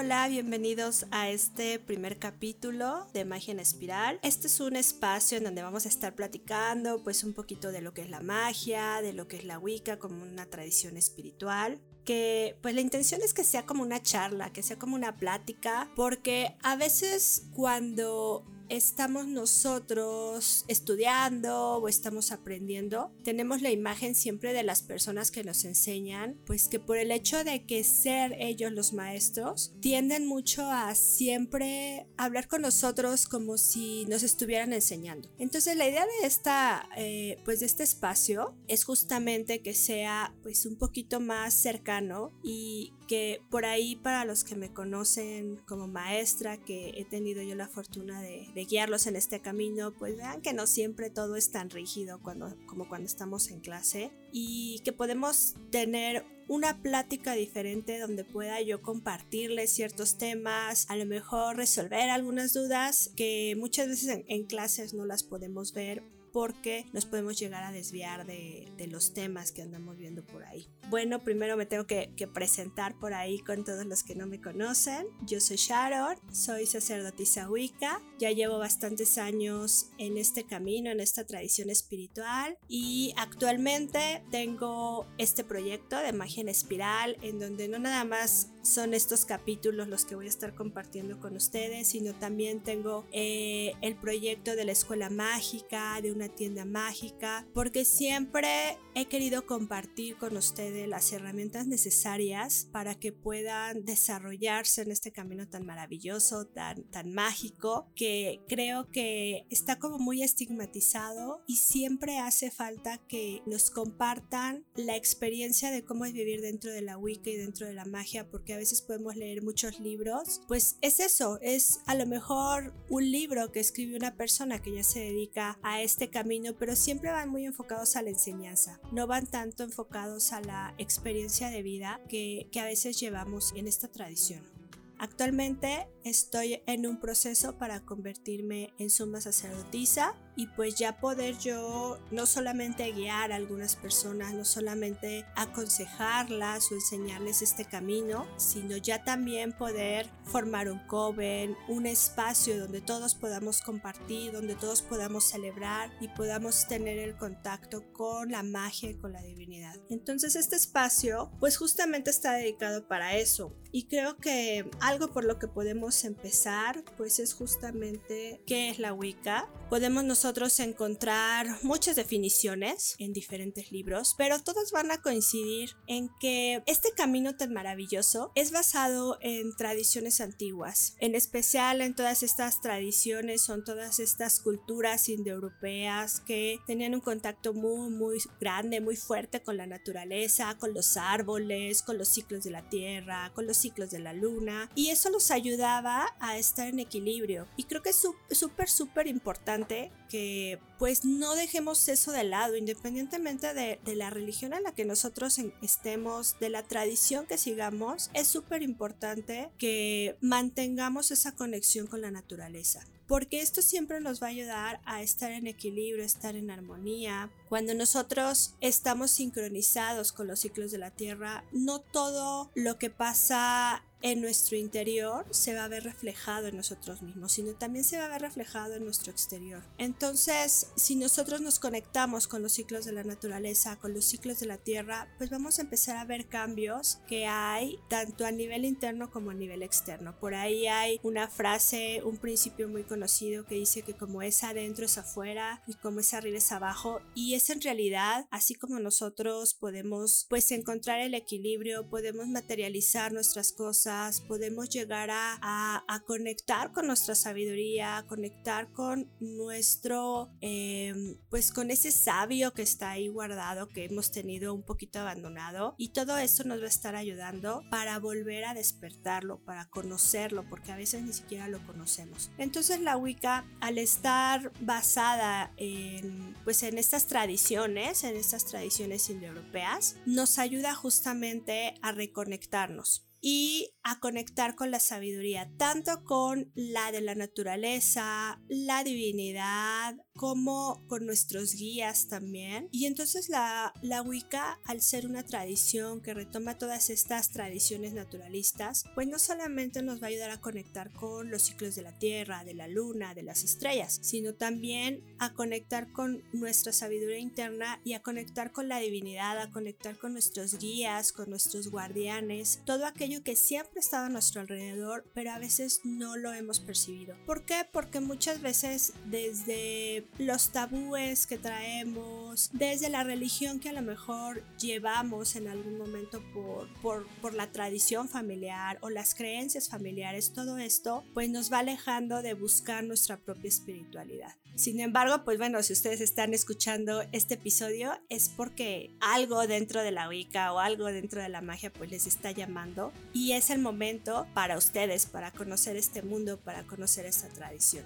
Hola, bienvenidos a este primer capítulo de Magia en Espiral. Este es un espacio en donde vamos a estar platicando pues un poquito de lo que es la magia, de lo que es la Wicca como una tradición espiritual que pues la intención es que sea como una charla, que sea como una plática, porque a veces cuando estamos nosotros estudiando o estamos aprendiendo, tenemos la imagen siempre de las personas que nos enseñan, pues que por el hecho de que ser ellos los maestros, tienden mucho a siempre hablar con nosotros como si nos estuvieran enseñando. Entonces la idea de esta, eh, pues de este espacio es justamente que sea pues un poquito más cercano y que por ahí para los que me conocen como maestra, que he tenido yo la fortuna de, guiarlos en este camino, pues vean que no siempre todo es tan rígido cuando, como cuando estamos en clase y que podemos tener una plática diferente donde pueda yo compartirles ciertos temas, a lo mejor resolver algunas dudas que muchas veces en clases no las podemos ver porque nos podemos llegar a desviar de, los temas que andamos viendo por ahí. Bueno, primero me tengo que, presentar por ahí con todos los que no me conocen. Yo soy Sharon, soy sacerdotisa Wicca, ya llevo bastantes años en este camino, en esta tradición espiritual y actualmente tengo este proyecto de magia en espiral en donde no nada más son estos capítulos los que voy a estar compartiendo con ustedes, sino también tengo eh, el proyecto de la escuela mágica, de una tienda mágica, porque siempre he querido compartir con ustedes las herramientas necesarias para que puedan desarrollarse en este camino tan maravilloso, tan, tan mágico, que creo que está como muy estigmatizado y siempre hace falta que nos compartan la experiencia de cómo es vivir dentro de la Wicca y dentro de la magia, porque veces podemos leer muchos libros, pues es eso, es a lo mejor un libro que escribe una persona que ya se dedica a este camino, pero siempre van muy enfocados a la enseñanza, no van tanto enfocados a la experiencia de vida que, que a veces llevamos en esta tradición. Actualmente estoy en un proceso para convertirme en suma sacerdotisa y pues ya poder yo no solamente guiar a algunas personas, no solamente aconsejarlas o enseñarles este camino, sino ya también poder formar un coven, un espacio donde todos podamos compartir, donde todos podamos celebrar y podamos tener el contacto con la magia y con la divinidad. Entonces este espacio pues justamente está dedicado para eso y creo que algo por lo que podemos empezar pues es justamente qué es la Wicca. Podemos nosotros encontrar muchas definiciones en diferentes libros, pero todas van a coincidir en que este camino tan maravilloso es basado en tradiciones antiguas, en especial en todas estas tradiciones, son todas estas culturas indoeuropeas que tenían un contacto muy, muy grande, muy fuerte con la naturaleza, con los árboles, con los ciclos de la tierra, con los ciclos de la luna, y eso los ayudaba a estar en equilibrio. Y creo que es súper, súper importante que พ pues no dejemos eso de lado, independientemente de, la religión a la que nosotros estemos, de la tradición que sigamos, es súper importante que mantengamos esa conexión con la naturaleza porque esto siempre nos va a ayudar a estar en equilibrio, estar en armonía. Cuando nosotros estamos sincronizados con los ciclos de la Tierra, no todo lo que pasa en nuestro interior se va a ver reflejado en nosotros mismos, sino también se va a ver reflejado en nuestro exterior. Entonces, si nosotros nos conectamos con los ciclos de la naturaleza, con los ciclos de la tierra, pues vamos a empezar a ver cambios que hay tanto a nivel interno como a nivel externo. Por ahí hay una frase, un principio muy conocido que dice que como es adentro es afuera y como es arriba es abajo y es en realidad así como nosotros podemos pues encontrar el equilibrio, podemos materializar nuestras cosas podemos llegar a, a, conectar con nuestra sabiduría, conectar con nuestro, em, pues con ese sabio que está ahí guardado, que hemos tenido un poquito abandonado. Y todo eso nos va a estar ayudando para volver a despertarlo, para conocerlo, porque a veces ni siquiera lo conocemos. Entonces la Wicca, al estar basada en, pues en estas tradiciones, en estas tradiciones indoeuropeas, nos ayuda justamente a reconectarnos y a conectar con la sabiduría, tanto con la de la naturaleza, la divinidad, como con nuestros guías también. Y entonces la, la Wicca, al ser una tradición que retoma todas estas tradiciones naturalistas, pues no solamente nos va a ayudar a conectar con los ciclos de la Tierra, de la Luna, de las estrellas, sino también a conectar con nuestra sabiduría interna y a conectar con la divinidad, a conectar con nuestros guías, con nuestros guardianes, todo aquello que siempre ha estado a nuestro alrededor, pero a veces no lo hemos percibido. ¿Por qué? Porque muchas veces desde los tabúes que traemos, desde la religión que a lo mejor llevamos en algún momento por, por, por la tradición familiar o las creencias familiares, todo esto pues nos va alejando de buscar nuestra propia espiritualidad. Sin embargo, pues bueno, si ustedes están escuchando este episodio es porque algo dentro de la Wicca o algo dentro de la magia pues les está llamando y es el momento para ustedes, para conocer este mundo, para conocer esta tradición.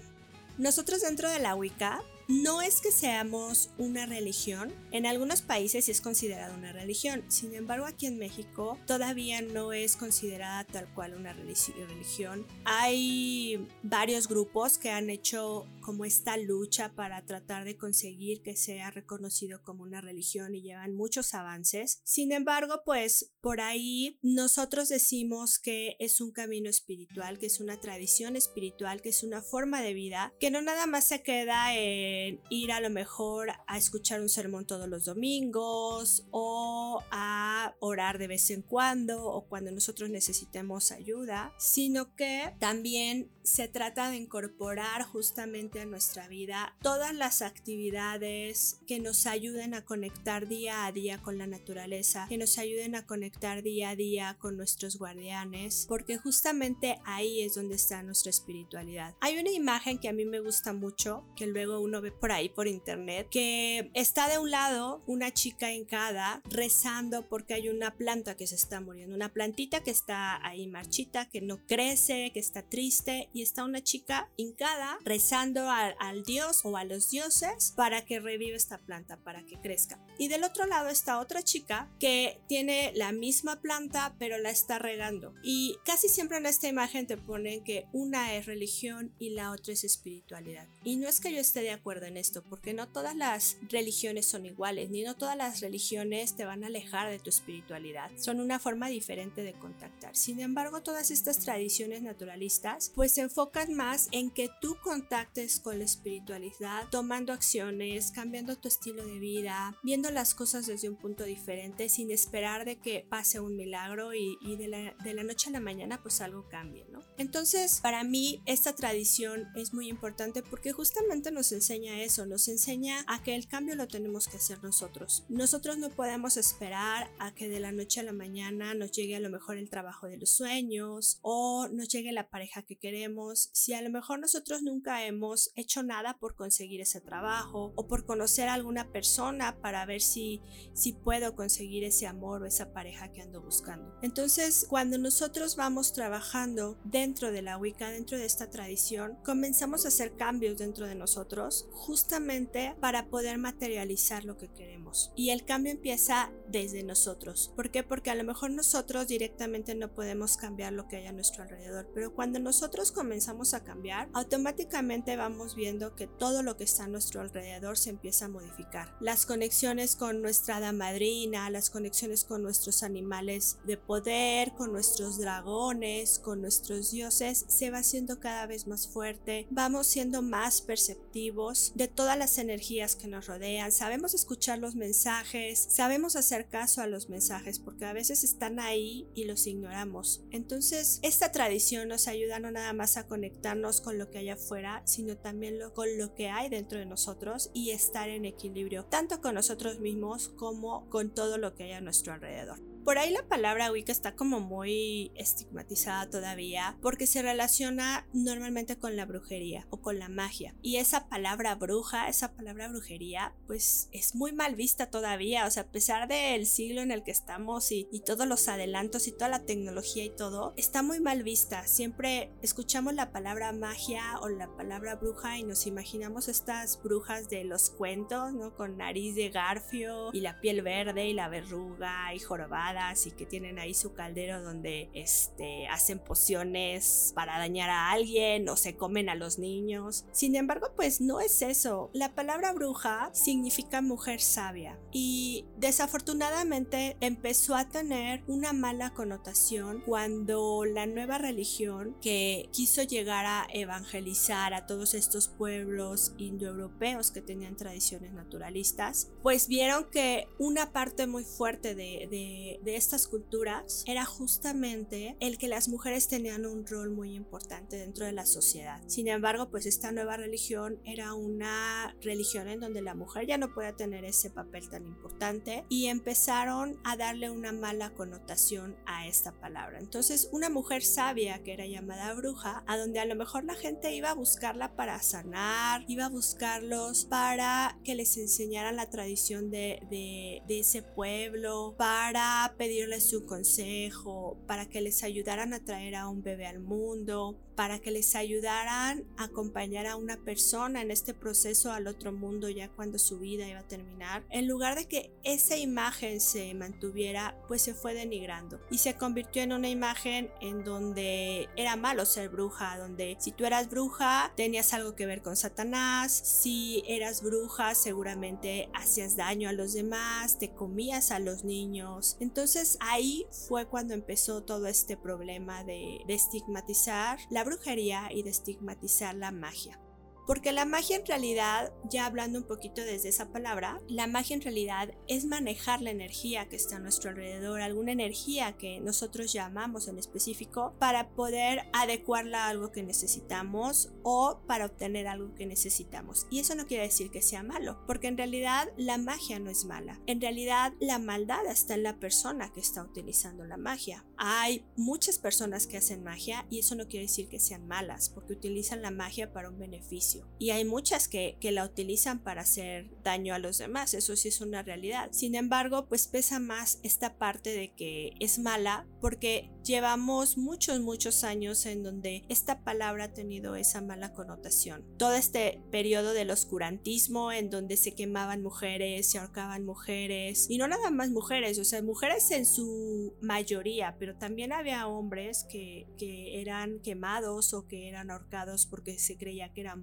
Nosotros dentro de la Wicca no es que seamos una religión, en algunos países sí es considerada una religión, sin embargo aquí en México todavía no es considerada tal cual una religión. Hay varios grupos que han hecho como esta lucha para tratar de conseguir que sea reconocido como una religión y llevan muchos avances. Sin embargo, pues por ahí nosotros decimos que es un camino espiritual, que es una tradición espiritual, que es una forma de vida, que no nada más se queda en ir a lo mejor a escuchar un sermón todos los domingos o a orar de vez en cuando o cuando nosotros necesitemos ayuda, sino que también se trata de incorporar justamente a nuestra vida todas las actividades que nos ayuden a conectar día a día con la naturaleza, que nos ayuden a conectar día a día con nuestros guardianes, porque justamente ahí es donde está nuestra espiritualidad. Hay una imagen que a mí me gusta mucho, que luego uno ve por ahí por internet, que está de un lado una chica hincada rezando porque hay una planta que se está muriendo, una plantita que está ahí marchita, que no crece, que está triste y está una chica hincada rezando al, al dios o a los dioses para que reviva esta planta, para que crezca. Y del otro lado está otra chica que tiene la misma planta pero la está regando. Y casi siempre en esta imagen te ponen que una es religión y la otra es espiritualidad. Y no es que yo esté de acuerdo en esto, porque no todas las religiones son iguales, ni no todas las religiones te van a alejar de tu espiritualidad. Son una forma diferente de contactar. Sin embargo, todas estas tradiciones naturalistas pues se enfocan más en que tú contactes con la espiritualidad, tomando acciones, cambiando tu estilo de vida, viendo las cosas desde un punto diferente, sin esperar de que pase un milagro y, de, la, de la noche a la mañana pues algo cambie, ¿no? Entonces, para mí esta tradición es muy importante porque justamente nos enseña eso, nos enseña a que el cambio lo tenemos que hacer nosotros. Nosotros no podemos esperar a que de la noche a la mañana nos llegue a lo mejor el trabajo de los sueños o nos llegue la pareja que queremos si a lo mejor nosotros nunca hemos hecho nada por conseguir ese trabajo o por conocer a alguna persona para ver si, si puedo conseguir ese amor o esa pareja que ando buscando. Entonces, cuando nosotros vamos trabajando dentro de la Wicca, dentro de esta tradición, comenzamos a hacer cambios dentro de nosotros justamente para poder materializar lo que queremos. Y el cambio empieza desde nosotros. ¿Por qué? Porque a lo mejor nosotros directamente no podemos cambiar lo que hay a nuestro alrededor, pero cuando nosotros comenzamos a cambiar, automáticamente vamos viendo que todo lo que está a nuestro alrededor se empieza a modificar. Las conexiones con nuestra hada madrina, las conexiones con nuestros animales de poder, con nuestros dragones, con nuestros dioses, se va haciendo cada vez más fuerte, vamos siendo más perceptivos de todas las energías que nos rodean, sabemos escuchar los mensajes, sabemos hacer caso a los mensajes porque a veces están ahí y los ignoramos. Entonces, esta tradición nos ayuda no nada más a conectarnos con lo que hay afuera, sino también con lo que hay dentro de nosotros y estar en equilibrio, tanto con nosotros mismos como con todo lo que hay a nuestro alrededor. Por ahí la palabra Wicca está como muy estigmatizada todavía porque se relaciona normalmente con la brujería o con la magia. Y esa palabra bruja, esa palabra brujería, pues es muy mal vista todavía. O sea, a pesar del siglo en el que estamos y, y todos los adelantos y toda la tecnología y todo, está muy mal vista. Siempre escuchamos la palabra magia o la palabra bruja y nos imaginamos estas brujas de los cuentos, ¿no? Con nariz de garfio y la piel verde y la verruga y jorobada y que tienen ahí su caldero donde este, hacen pociones para dañar a alguien o se comen a los niños. Sin embargo, pues no es eso. La palabra bruja significa mujer sabia y desafortunadamente empezó a tener una mala connotación cuando la nueva religión que quiso llegar a evangelizar a todos estos pueblos indoeuropeos que tenían tradiciones naturalistas, pues vieron que una parte muy fuerte de, de estas culturas era justamente el que las mujeres tenían un rol muy importante dentro de la sociedad. Sin embargo, pues esta nueva religión era una religión en donde la mujer ya no podía tener ese papel tan importante y empezaron a darle una mala connotación a esta palabra. Entonces, una mujer sabia que era llamada bruja, a donde a lo mejor la gente iba a buscarla para sanar, iba a buscarlos para que les enseñaran la tradición de, de, de ese pueblo, para pedirles su consejo, para que les ayudaran a traer a un bebé al mundo, para que les ayudaran a acompañar a una persona en este proceso al otro mundo ya cuando su vida iba a terminar, en lugar de que esa imagen se mantuviera, pues se fue denigrando y se convirtió en una imagen en donde era malo ser bruja, donde si tú eras bruja tenías algo que ver con Satanás, si eras bruja seguramente hacías daño a los demás, te comías a los niños. Entonces ahí fue cuando empezó todo este problema de, estigmatizar la brujería y de estigmatizar la magia. Porque la magia en realidad, ya hablando un poquito desde esa palabra, la magia en realidad es manejar la energía que está a nuestro alrededor, alguna energía que nosotros llamamos en específico para poder adecuarla a algo que necesitamos o para obtener algo que necesitamos. Y eso no quiere decir que sea malo, porque en realidad la magia no es mala. En realidad la maldad está en la persona que está utilizando la magia. Hay muchas personas que hacen magia y eso no quiere decir que sean malas, porque utilizan la magia para un beneficio y hay muchas que, la utilizan para hacer daño a los demás, eso sí es una realidad. Sin embargo, pues pesa más esta parte de que es mala porque llevamos muchos, muchos años en donde esta palabra ha tenido esa mala connotación. Todo este periodo del oscurantismo en donde se quemaban mujeres, se ahorcaban mujeres, y no nada más mujeres, o sea, mujeres en su mayoría, pero también había hombres que, que eran quemados o que eran ahorcados porque se creía que eran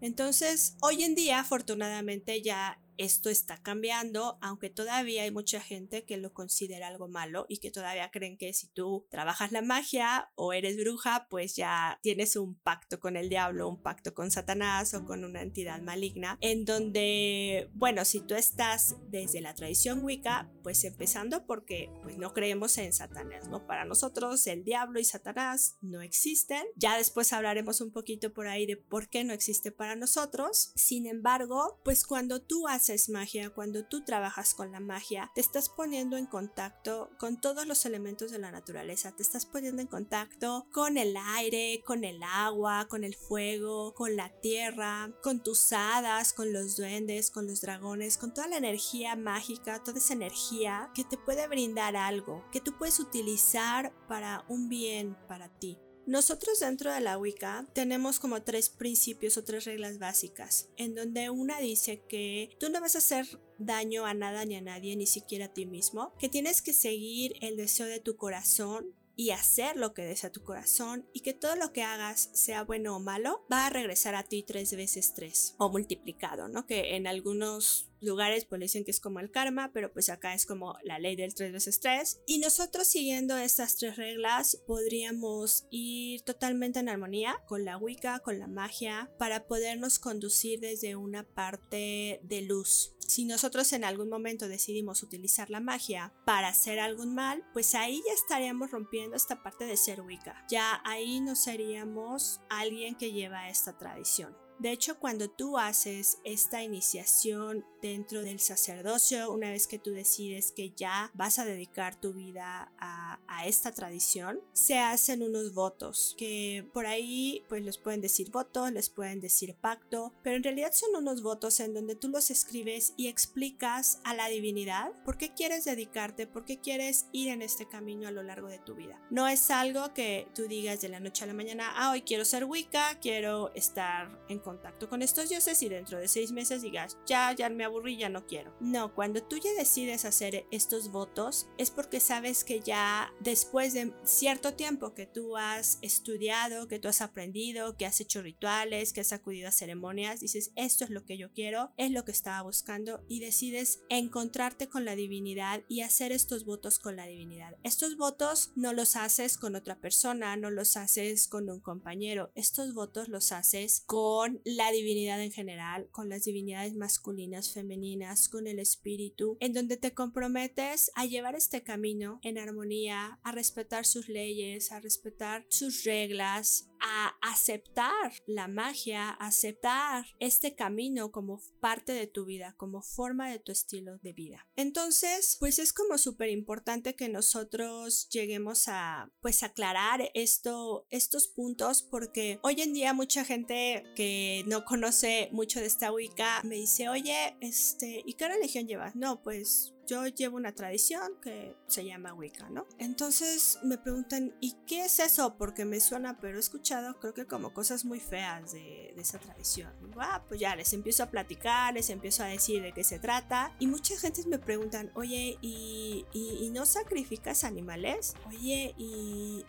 Entonces, hoy en día, afortunadamente, ya esto está cambiando, aunque todavía hay mucha gente que lo considera algo malo y que todavía creen que si tú trabajas la magia o eres bruja, pues ya tienes un pacto con el diablo, un pacto con Satanás o con una entidad maligna, en donde, bueno, si tú estás desde la tradición Wicca, pues empezando porque pues no creemos en Satanás, ¿no? Para nosotros el diablo y Satanás no existen. Ya después hablaremos un poquito por ahí de por qué no existe para nosotros. Sin embargo, pues cuando tú haces es magia, cuando tú trabajas con la magia, te estás poniendo en contacto con todos los elementos de la naturaleza, te estás poniendo en contacto con el aire, con el agua, con el fuego, con la tierra, con tus hadas, con los duendes, con los dragones, con toda la energía mágica, toda esa energía que te puede brindar algo, que tú puedes utilizar para un bien para ti. Nosotros dentro de la Wicca tenemos como tres principios o tres reglas básicas, en donde una dice que tú no vas a hacer daño a nada ni a nadie, ni siquiera a ti mismo, que tienes que seguir el deseo de tu corazón y hacer lo que desea tu corazón y que todo lo que hagas, sea bueno o malo, va a regresar a ti tres veces tres o multiplicado, ¿no? Que en algunos lugares pues dicen que es como el karma, pero pues acá es como la ley del 3 veces 3. Y nosotros siguiendo estas tres reglas podríamos ir totalmente en armonía con la Wicca, con la magia, para podernos conducir desde una parte de luz. Si nosotros en algún momento decidimos utilizar la magia para hacer algún mal, pues ahí ya estaríamos rompiendo esta parte de ser Wicca. Ya ahí no seríamos alguien que lleva esta tradición. De hecho, cuando tú haces esta iniciación dentro del sacerdocio, una vez que tú decides que ya vas a dedicar tu vida a, esta tradición, se hacen unos votos que por ahí pues les pueden decir voto, les pueden decir pacto, pero en realidad son unos votos en donde tú los escribes y explicas a la divinidad por qué quieres dedicarte, por qué quieres ir en este camino a lo largo de tu vida. No es algo que tú digas de la noche a la mañana, ah, hoy quiero ser Wicca, quiero estar en contacto con estos dioses y dentro de seis meses digas, ya, ya me aburrí, ya no quiero. No, cuando tú ya decides hacer estos votos es porque sabes que ya después de cierto tiempo que tú has estudiado, que tú has aprendido, que has hecho rituales, que has acudido a ceremonias, dices, esto es lo que yo quiero, es lo que estaba buscando y decides encontrarte con la divinidad y hacer estos votos con la divinidad. Estos votos no los haces con otra persona, no los haces con un compañero, estos votos los haces con la divinidad en general, con las divinidades masculinas, femeninas, con el espíritu, en donde te comprometes a llevar este camino en armonía, a respetar sus leyes, a respetar sus reglas, a aceptar la magia, aceptar este camino como parte de tu vida, como forma de tu estilo de vida. Entonces, pues es como súper importante que nosotros lleguemos a pues aclarar esto, estos puntos porque hoy en día mucha gente que no conoce mucho de esta Wicca me dice, oye, este, ¿y qué religión llevas? No, pues yo llevo una tradición que se llama Wicca, ¿no? Entonces me preguntan, ¿y qué es eso? Porque me suena, pero he escuchado creo que como cosas muy feas de, esa tradición. ah, pues ya les empiezo a platicar, les empiezo a decir de qué se trata. Y muchas gentes me preguntan, oye, ¿y, no sacrificas animales? Oye, ¿y,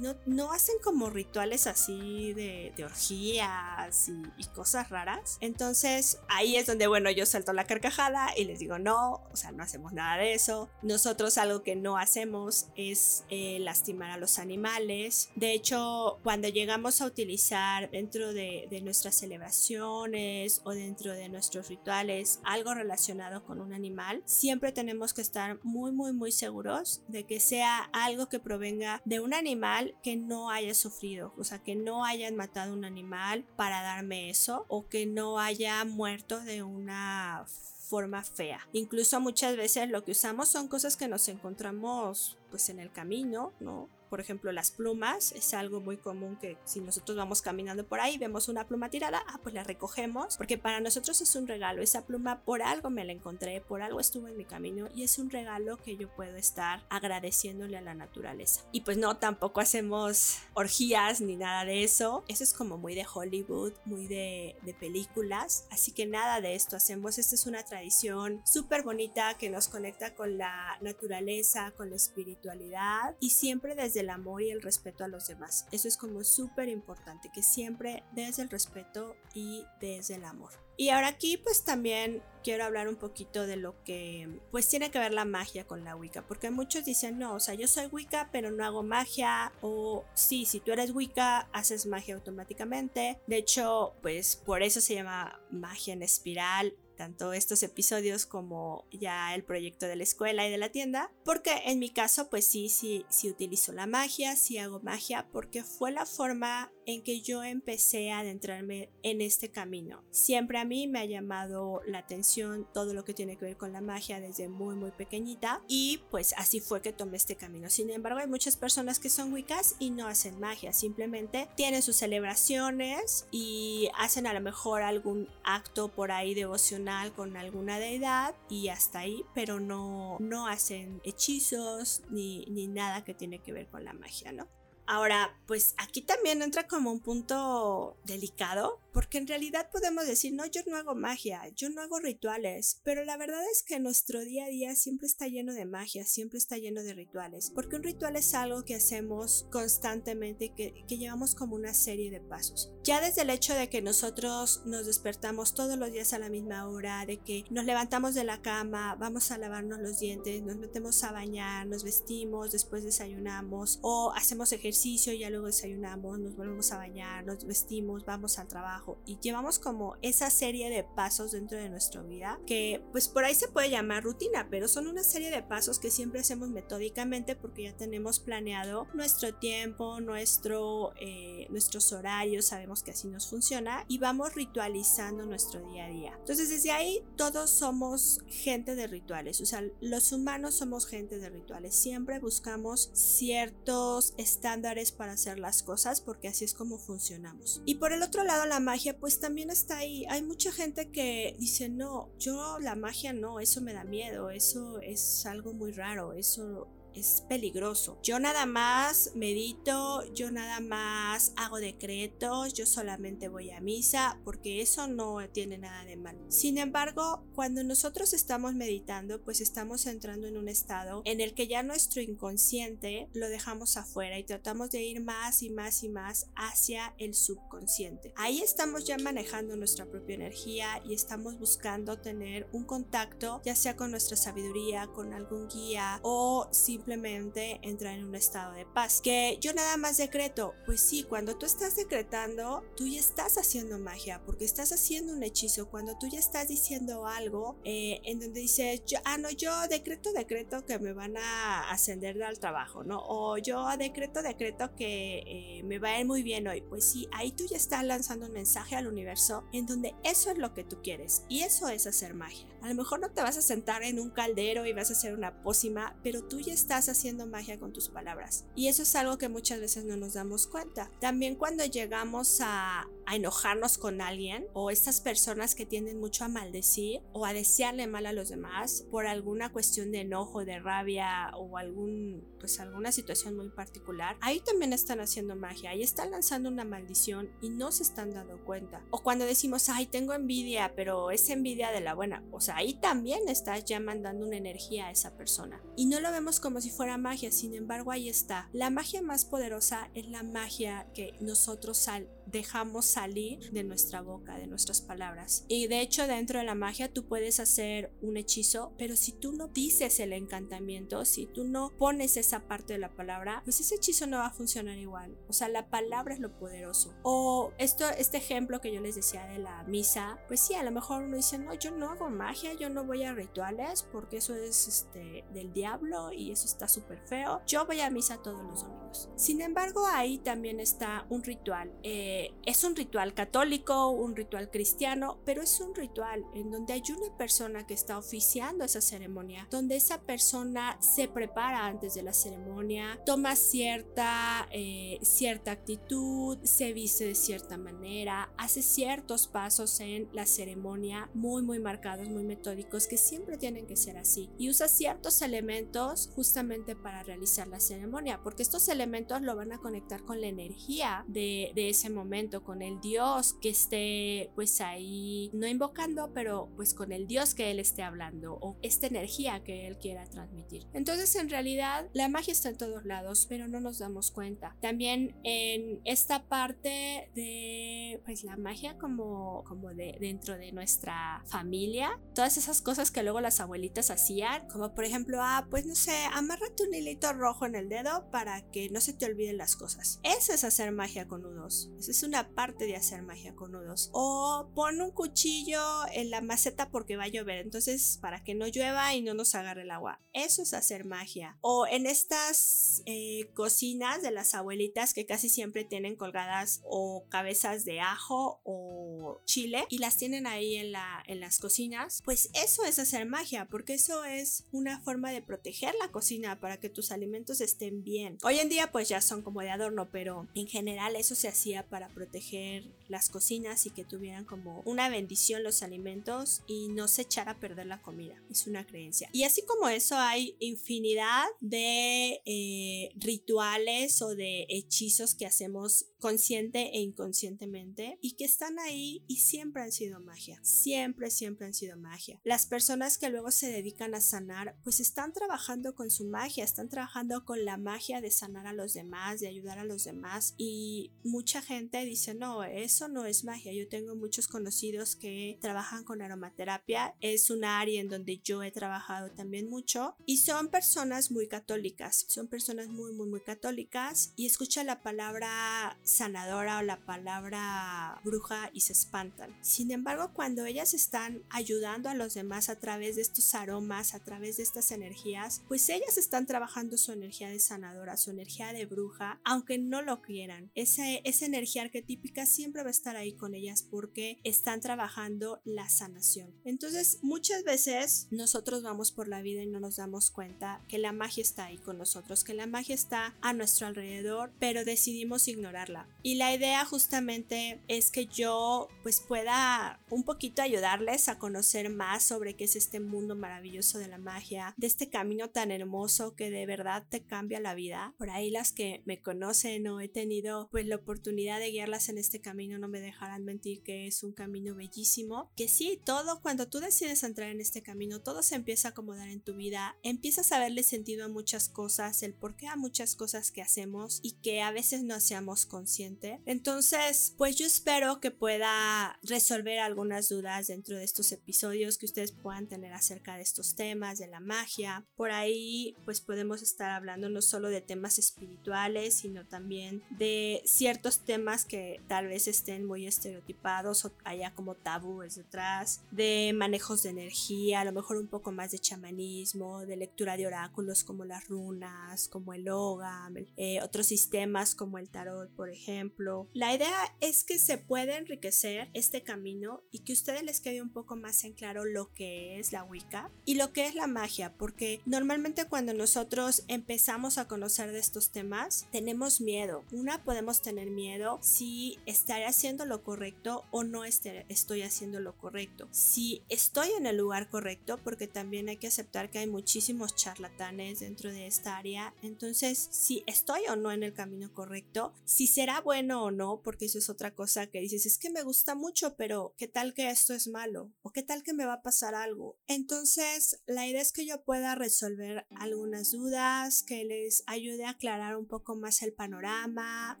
no, hacen como rituales así de, de orgías y, y cosas raras? Entonces ahí es donde, bueno, yo salto la carcajada y les digo, no, o sea, no hacemos nada nada de eso. Nosotros algo que no hacemos es eh, lastimar a los animales. De hecho, cuando llegamos a utilizar dentro de, de nuestras celebraciones o dentro de nuestros rituales algo relacionado con un animal, siempre tenemos que estar muy, muy, muy seguros de que sea algo que provenga de un animal que no haya sufrido, o sea, que no hayan matado un animal para darme eso o que no haya muerto de una forma fea. Incluso muchas veces lo que usamos son cosas que nos encontramos pues en el camino, ¿no? Por ejemplo, las plumas es algo muy común que si nosotros vamos caminando por ahí vemos una pluma tirada, ah, pues la recogemos, porque para nosotros es un regalo. Esa pluma por algo me la encontré, por algo estuvo en mi camino y es un regalo que yo puedo estar agradeciéndole a la naturaleza. Y pues no, tampoco hacemos orgías ni nada de eso. Eso es como muy de Hollywood, muy de, de películas. Así que nada de esto hacemos. Esta es una tradición súper bonita que nos conecta con la naturaleza, con la espiritualidad y siempre desde el amor y el respeto a los demás. Eso es como súper importante, que siempre desde el respeto y desde el amor. Y ahora aquí pues también quiero hablar un poquito de lo que pues tiene que ver la magia con la Wicca, porque muchos dicen, no, o sea, yo soy Wicca pero no hago magia, o sí, si tú eres Wicca haces magia automáticamente. De hecho, pues por eso se llama magia en espiral tanto estos episodios como ya el proyecto de la escuela y de la tienda, porque en mi caso pues sí, sí, sí utilizo la magia, sí hago magia, porque fue la forma en que yo empecé a adentrarme en este camino. Siempre a mí me ha llamado la atención todo lo que tiene que ver con la magia desde muy muy pequeñita y pues así fue que tomé este camino. Sin embargo hay muchas personas que son wicas y no hacen magia, simplemente tienen sus celebraciones y hacen a lo mejor algún acto por ahí devocional con alguna deidad y hasta ahí, pero no, no hacen hechizos ni, ni nada que tiene que ver con la magia, ¿no? Ahora, pues aquí también entra como un punto delicado, porque en realidad podemos decir, no, yo no hago magia, yo no hago rituales, pero la verdad es que nuestro día a día siempre está lleno de magia, siempre está lleno de rituales, porque un ritual es algo que hacemos constantemente, que, que llevamos como una serie de pasos. Ya desde el hecho de que nosotros nos despertamos todos los días a la misma hora, de que nos levantamos de la cama, vamos a lavarnos los dientes, nos metemos a bañar, nos vestimos, después desayunamos o hacemos ejercicio, ya luego desayunamos, nos volvemos a bañar, nos vestimos, vamos al trabajo y llevamos como esa serie de pasos dentro de nuestra vida que pues por ahí se puede llamar rutina, pero son una serie de pasos que siempre hacemos metódicamente porque ya tenemos planeado nuestro tiempo, nuestro, eh, nuestros horarios, sabemos que así nos funciona y vamos ritualizando nuestro día a día. Entonces desde ahí todos somos gente de rituales, o sea, los humanos somos gente de rituales, siempre buscamos ciertos estándares para hacer las cosas porque así es como funcionamos. Y por el otro lado, la magia pues también está ahí. Hay mucha gente que dice, no, yo la magia no, eso me da miedo, eso es algo muy raro, eso es peligroso. Yo nada más medito, yo nada más hago decretos, yo solamente voy a misa, porque eso no tiene nada de mal. Sin embargo, cuando nosotros estamos meditando, pues estamos entrando en un estado en el que ya nuestro inconsciente lo dejamos afuera y tratamos de ir más y más y más hacia el subconsciente. Ahí estamos ya manejando nuestra propia energía y estamos buscando tener un contacto, ya sea con nuestra sabiduría, con algún guía o simplemente entrar en un estado de paz. Que yo nada más decreto, pues sí, cuando tú estás decretando, tú ya estás haciendo magia, porque estás haciendo un hechizo. Cuando tú ya estás diciendo algo eh, en donde dices, yo, ah, no, yo decreto, decreto que me van a ascender al trabajo, ¿no? O yo decreto, decreto que eh, me va a ir muy bien hoy. Pues sí, ahí tú ya estás lanzando un mensaje al universo en donde eso es lo que tú quieres y eso es hacer magia. A lo mejor no te vas a sentar en un caldero y vas a hacer una pócima, pero tú ya estás haciendo magia con tus palabras. Y eso es algo que muchas veces no nos damos cuenta. También cuando llegamos a, a enojarnos con alguien o estas personas que tienden mucho a maldecir o a desearle mal a los demás por alguna cuestión de enojo, de rabia o algún pues alguna situación muy particular, ahí también están haciendo magia, ahí están lanzando una maldición y no se están dando cuenta. O cuando decimos, "Ay, tengo envidia", pero es envidia de la buena, o sea, ahí también estás ya mandando una energía a esa persona. Y no lo vemos como si fuera magia, sin embargo, ahí está. La magia más poderosa es la magia que nosotros sal dejamos salir de nuestra boca, de nuestras palabras. Y de hecho dentro de la magia tú puedes hacer un hechizo, pero si tú no dices el encantamiento, si tú no pones esa parte de la palabra, pues ese hechizo no va a funcionar igual. O sea, la palabra es lo poderoso. O esto, este ejemplo que yo les decía de la misa, pues sí, a lo mejor uno dice, no, yo no hago magia, yo no voy a rituales porque eso es este, del diablo y eso está súper feo. Yo voy a misa todos los domingos. Sin embargo, ahí también está un ritual. Eh, es un ritual católico, un ritual cristiano, pero es un ritual en donde hay una persona que está oficiando esa ceremonia, donde esa persona se prepara antes de la ceremonia, toma cierta, eh, cierta actitud, se viste de cierta manera, hace ciertos pasos en la ceremonia muy muy marcados, muy metódicos, que siempre tienen que ser así, y usa ciertos elementos justamente para realizar la ceremonia, porque estos elementos lo van a conectar con la energía de ese momento con el Dios que esté pues ahí, no invocando, pero pues con el Dios que él esté hablando o esta energía que él quiera transmitir. Entonces en realidad la magia está en todos lados, pero no nos damos cuenta. También en esta parte de pues la magia como, como de dentro de nuestra familia, todas esas cosas que luego las abuelitas hacían, como por ejemplo, ah, pues no sé, amárrate un hilito rojo en el dedo para que no se te olviden las cosas. Eso es hacer magia con nudos. Eso es una parte de hacer magia con nudos. O pon un cuchillo en la maceta porque va a llover, entonces para que no llueva y no nos agarre el agua. Eso es hacer magia. O en estas eh, cocinas de las abuelitas que casi siempre tienen colgadas o cabezas de ajo o chile y las tienen ahí en, la, en las cocinas, pues eso es hacer magia, porque eso es una forma de proteger la cocina para que tus alimentos estén bien. Hoy en día pues ya son como de adorno, pero en general eso se hacía para proteger las cocinas y que tuvieran como una bendición los alimentos y no se echara a perder la comida. Es una creencia. Y así como eso hay infinidad de eh, rituales o de hechizos que hacemos consciente e inconscientemente y que están ahí y siempre han sido magia. Siempre, siempre han sido magia. Las personas que luego se dedican a sanar pues están trabajando con su magia, están trabajando con la magia de sanar a los demás, de ayudar a los demás y mucha gente dice, no, eso no es magia. Yo tengo muchos conocidos que trabajan con aromaterapia. Es un área en donde yo he trabajado también mucho. Y son personas muy católicas. Son personas muy, muy, muy católicas. Y escuchan la palabra sanadora o la palabra bruja y se espantan. Sin embargo, cuando ellas están ayudando a los demás a través de estos aromas, a través de estas energías, pues ellas están trabajando su energía de sanadora, su energía de bruja, aunque no lo quieran. Esa, esa energía arquetípica siempre va a estar ahí con ellas porque están trabajando la sanación. Entonces, muchas veces nosotros vamos por la vida y no nos damos cuenta que la magia está ahí con nosotros, que la magia está a nuestro alrededor, pero decidimos ignorarla. Y la idea justamente es que yo pues pueda un poquito ayudarles a conocer más sobre qué es este mundo maravilloso de la magia, de este camino tan hermoso que de verdad te cambia la vida. Por ahí las que me conocen o he tenido pues la oportunidad de guiarlas en este camino no me dejarán mentir que es un camino bellísimo, que sí, todo cuando tú decides entrar en este camino, todo se empieza a acomodar en tu vida, empiezas a verle sentido a muchas cosas, el por qué a muchas cosas que hacemos y que a veces no hacemos consciente. Entonces, pues yo espero que pueda resolver algunas dudas dentro de estos episodios que ustedes puedan tener acerca de estos temas, de la magia. Por ahí, pues podemos estar hablando no solo de temas espirituales, sino también de ciertos temas que tal vez estén muy estereotipados o haya como tabúes detrás, de manejos de energía, a lo mejor un poco más de chamanismo, de lectura de oráculos como las runas, como el Ogam, eh, otros sistemas como el tarot, por ejemplo. La idea es que se puede enriquecer este camino y que a ustedes les quede un poco más en claro lo que es la Wicca y lo que es la magia, porque normalmente cuando nosotros empezamos a conocer de estos temas, tenemos miedo. Una, podemos tener miedo si estaré haciendo lo correcto o no estoy haciendo lo correcto. Si estoy en el lugar correcto, porque también hay que aceptar que hay muchísimos charlatanes dentro de esta área. Entonces, si estoy o no en el camino correcto, si será bueno o no, porque eso es otra cosa que dices, es que me gusta mucho, pero ¿qué tal que esto es malo? ¿O qué tal que me va a pasar algo? Entonces, la idea es que yo pueda resolver algunas dudas, que les ayude a aclarar un poco más el panorama,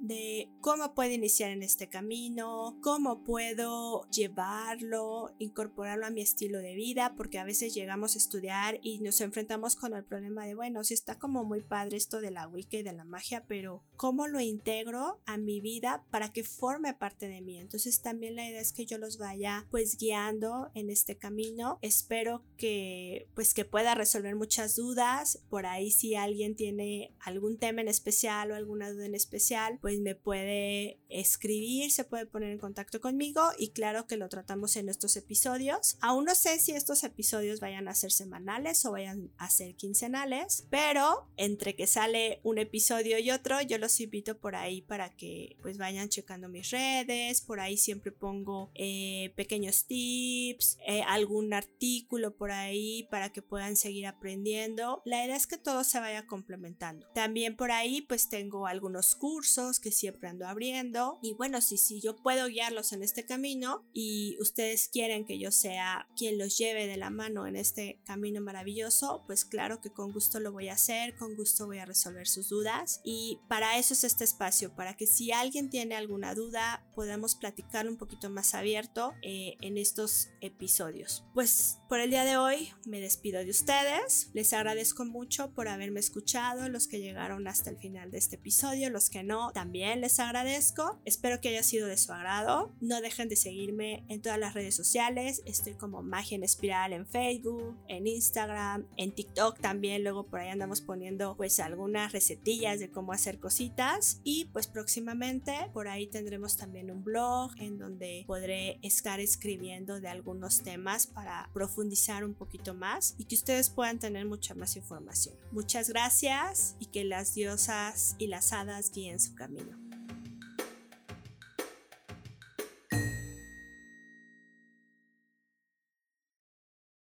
de cómo puedo iniciar en este camino, cómo puedo llevarlo, incorporarlo a mi estilo de vida, porque a veces llegamos a estudiar y nos enfrentamos con el problema de, bueno, si está como muy padre esto de la Wicca y de la magia, pero ¿cómo lo integro a mi vida para que forme parte de mí? Entonces también la idea es que yo los vaya pues guiando en este camino. Espero que pues que pueda resolver muchas dudas. Por ahí si alguien tiene algún tema en especial o alguna duda en especial, pues me puede escribir, se puede poner en contacto conmigo y claro que lo tratamos en estos episodios. Aún no sé si estos episodios vayan a ser semanales o vayan a ser quincenales, pero entre que sale un episodio y otro, yo los invito por ahí para que pues vayan checando mis redes, por ahí siempre pongo eh, pequeños tips, eh, algún artículo por ahí para que puedan seguir aprendiendo. La idea es que todo se vaya complementando. También por ahí pues tengo algunos cursos que siempre ando abriendo. Y bueno, si, si yo puedo guiarlos en este camino y ustedes quieren que yo sea quien los lleve de la mano en este camino maravilloso, pues claro que con gusto lo voy a hacer, con gusto voy a resolver sus dudas. Y para eso es este espacio, para que si alguien tiene alguna duda, podamos platicar un poquito más abierto eh, en estos episodios. Pues por el día de hoy me despido de ustedes. Les agradezco mucho por haberme escuchado, los que llegaron hasta el final de este episodio, los que no, también también les agradezco. Espero que haya sido de su agrado. No dejen de seguirme en todas las redes sociales. Estoy como Magia en Espiral en Facebook, en Instagram, en TikTok también. Luego por ahí andamos poniendo pues algunas recetillas de cómo hacer cositas. Y pues próximamente por ahí tendremos también un blog en donde podré estar escribiendo de algunos temas para profundizar un poquito más y que ustedes puedan tener mucha más información. Muchas gracias y que las diosas y las hadas guíen su camino.